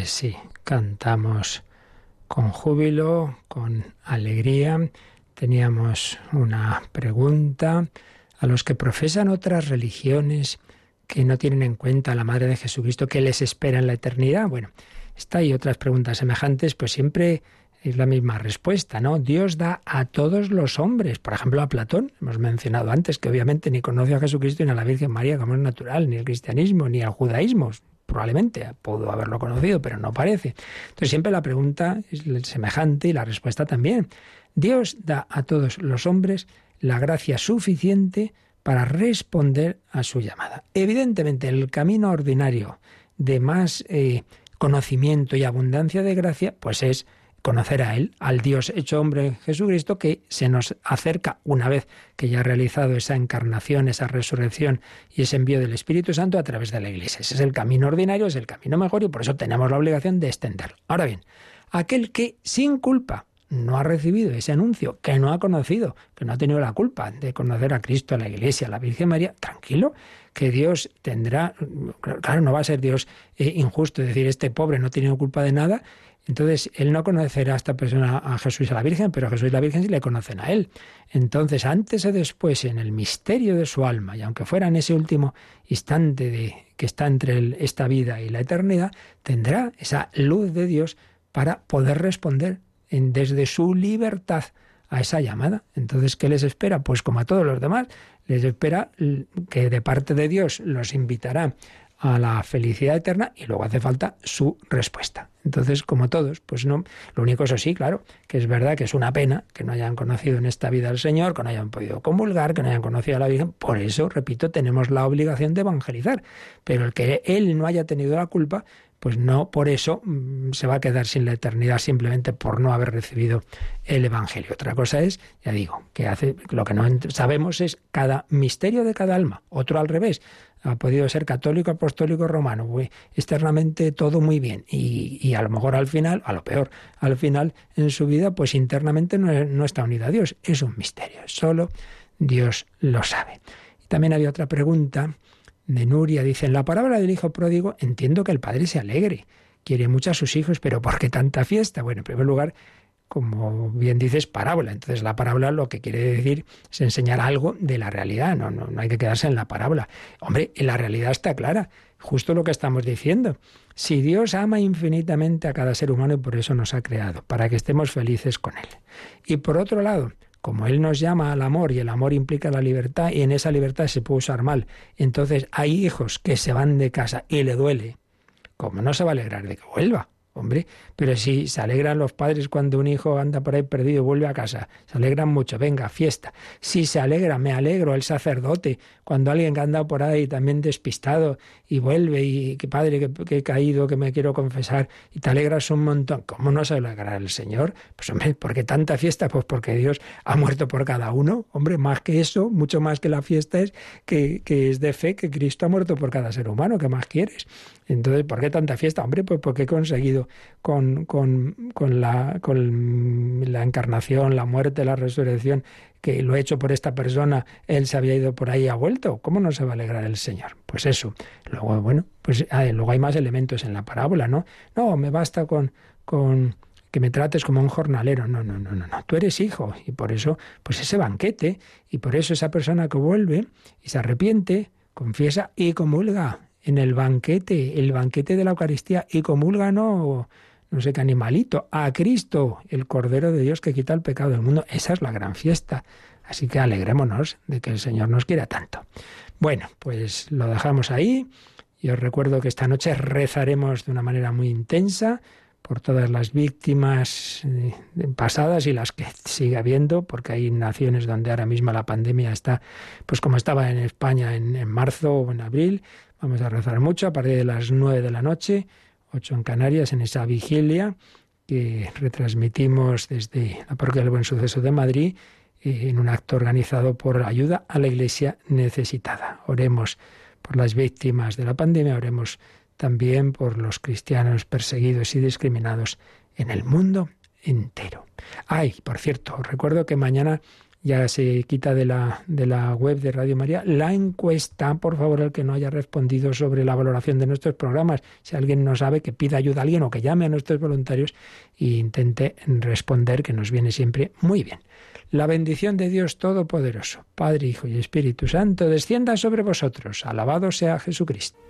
Pues sí, cantamos con júbilo, con alegría. Teníamos una pregunta a los que profesan otras religiones que no tienen en cuenta a la Madre de Jesucristo, ¿qué les espera en la eternidad? Bueno, esta y otras preguntas semejantes, pues siempre es la misma respuesta, ¿no? Dios da a todos los hombres. Por ejemplo, a Platón, hemos mencionado antes que obviamente ni conoce a Jesucristo ni a la Virgen María como es natural, ni el cristianismo, ni al judaísmo. Probablemente pudo haberlo conocido, pero no parece. Entonces siempre la pregunta es semejante y la respuesta también. Dios da a todos los hombres la gracia suficiente para responder a su llamada. Evidentemente, el camino ordinario de más eh, conocimiento y abundancia de gracia, pues es conocer a Él, al Dios hecho hombre Jesucristo, que se nos acerca una vez que ya ha realizado esa encarnación, esa resurrección y ese envío del Espíritu Santo a través de la Iglesia. Ese es el camino ordinario, es el camino mejor y por eso tenemos la obligación de extenderlo. Ahora bien, aquel que sin culpa no ha recibido ese anuncio, que no ha conocido, que no ha tenido la culpa de conocer a Cristo, a la Iglesia, a la Virgen María, tranquilo, que Dios tendrá, claro, no va a ser Dios eh, injusto, decir, este pobre no ha tenido culpa de nada, entonces, él no conocerá a esta persona, a Jesús y a la Virgen, pero a Jesús y la Virgen sí le conocen a él. Entonces, antes o después, en el misterio de su alma, y aunque fuera en ese último instante de, que está entre esta vida y la eternidad, tendrá esa luz de Dios para poder responder desde su libertad a esa llamada. Entonces, ¿qué les espera? Pues como a todos los demás, les espera que de parte de Dios los invitará a la felicidad eterna y luego hace falta su respuesta. Entonces, como todos, pues no, lo único eso sí, claro, que es verdad que es una pena que no hayan conocido en esta vida al Señor, que no hayan podido comulgar, que no hayan conocido a la Virgen. Por eso, repito, tenemos la obligación de evangelizar. Pero el que él no haya tenido la culpa, pues no por eso mm, se va a quedar sin la eternidad simplemente por no haber recibido el Evangelio. Otra cosa es, ya digo, que hace lo que no sabemos es cada misterio de cada alma. Otro al revés, ha podido ser católico, apostólico, romano, externamente todo muy bien y, y, a lo mejor al final, a lo peor, al final en su vida, pues internamente no, está unida a Dios. Es un misterio, solo Dios lo sabe. Y también había otra pregunta de Nuria. Dice, en la palabra del hijo pródigo entiendo que el padre se alegre, quiere mucho a sus hijos, pero ¿por qué tanta fiesta? Bueno, en primer lugar, como bien dices, parábola. Entonces la parábola lo que quiere decir es enseñar algo de la realidad, no, no, no hay que quedarse en la parábola. Hombre, la realidad está clara, justo lo que estamos diciendo. Si Dios ama infinitamente a cada ser humano y por eso nos ha creado, para que estemos felices con Él. Y por otro lado, como Él nos llama al amor y el amor implica la libertad y en esa libertad se puede usar mal, entonces hay hijos que se van de casa y le duele, ¿cómo no se va a alegrar de que vuelva? Hombre, pero si se alegran los padres cuando un hijo anda por ahí perdido y vuelve a casa, se alegran mucho, venga, fiesta. Si se alegra, me alegro el sacerdote, cuando alguien que anda por ahí también despistado y vuelve y que padre, que, he caído, que me quiero confesar, y te alegras un montón. ¿Cómo no se alegra el Señor? Pues hombre, ¿por qué tanta fiesta? Pues porque Dios ha muerto por cada uno. Hombre, más que eso, mucho más que la fiesta es que, que es de fe que Cristo ha muerto por cada ser humano. ¿Qué más quieres? Entonces, ¿por qué tanta fiesta? Hombre, pues porque he conseguido con, con, con, la, con la encarnación, la muerte, la resurrección, que lo he hecho por esta persona, él se había ido por ahí y ha vuelto. ¿Cómo no se va a alegrar el Señor? Pues eso. Luego, bueno, pues ah, luego hay más elementos en la parábola, ¿no? No, me basta con, con que me trates como un jornalero. No, no, no, no, no. Tú eres hijo y por eso, pues ese banquete y por eso esa persona que vuelve y se arrepiente, confiesa y comulga en el banquete, el banquete de la Eucaristía, y comulga no, no sé qué animalito, a Cristo, el Cordero de Dios que quita el pecado del mundo. Esa es la gran fiesta. Así que alegrémonos de que el Señor nos quiera tanto. Bueno, pues lo dejamos ahí. Y os recuerdo que esta noche rezaremos de una manera muy intensa por todas las víctimas eh, pasadas y las que sigue habiendo, porque hay naciones donde ahora mismo la pandemia está, pues como estaba en España en, en marzo o en abril, Vamos a rezar mucho a partir de las nueve de la noche, ocho en Canarias, en esa vigilia que retransmitimos desde la Parroquia del Buen Suceso de Madrid eh, en un acto organizado por Ayuda a la Iglesia Necesitada. Oremos por las víctimas de la pandemia, oremos también por los cristianos perseguidos y discriminados en el mundo entero. Ay, por cierto, recuerdo que mañana ya se quita de la, de la web de Radio María la encuesta, por favor, el que no haya respondido sobre la valoración de nuestros programas. Si alguien no sabe, que pida ayuda a alguien o que llame a nuestros voluntarios e intente responder, que nos viene siempre muy bien. La bendición de Dios Todopoderoso, Padre, Hijo y Espíritu Santo, descienda sobre vosotros. Alabado sea Jesucristo.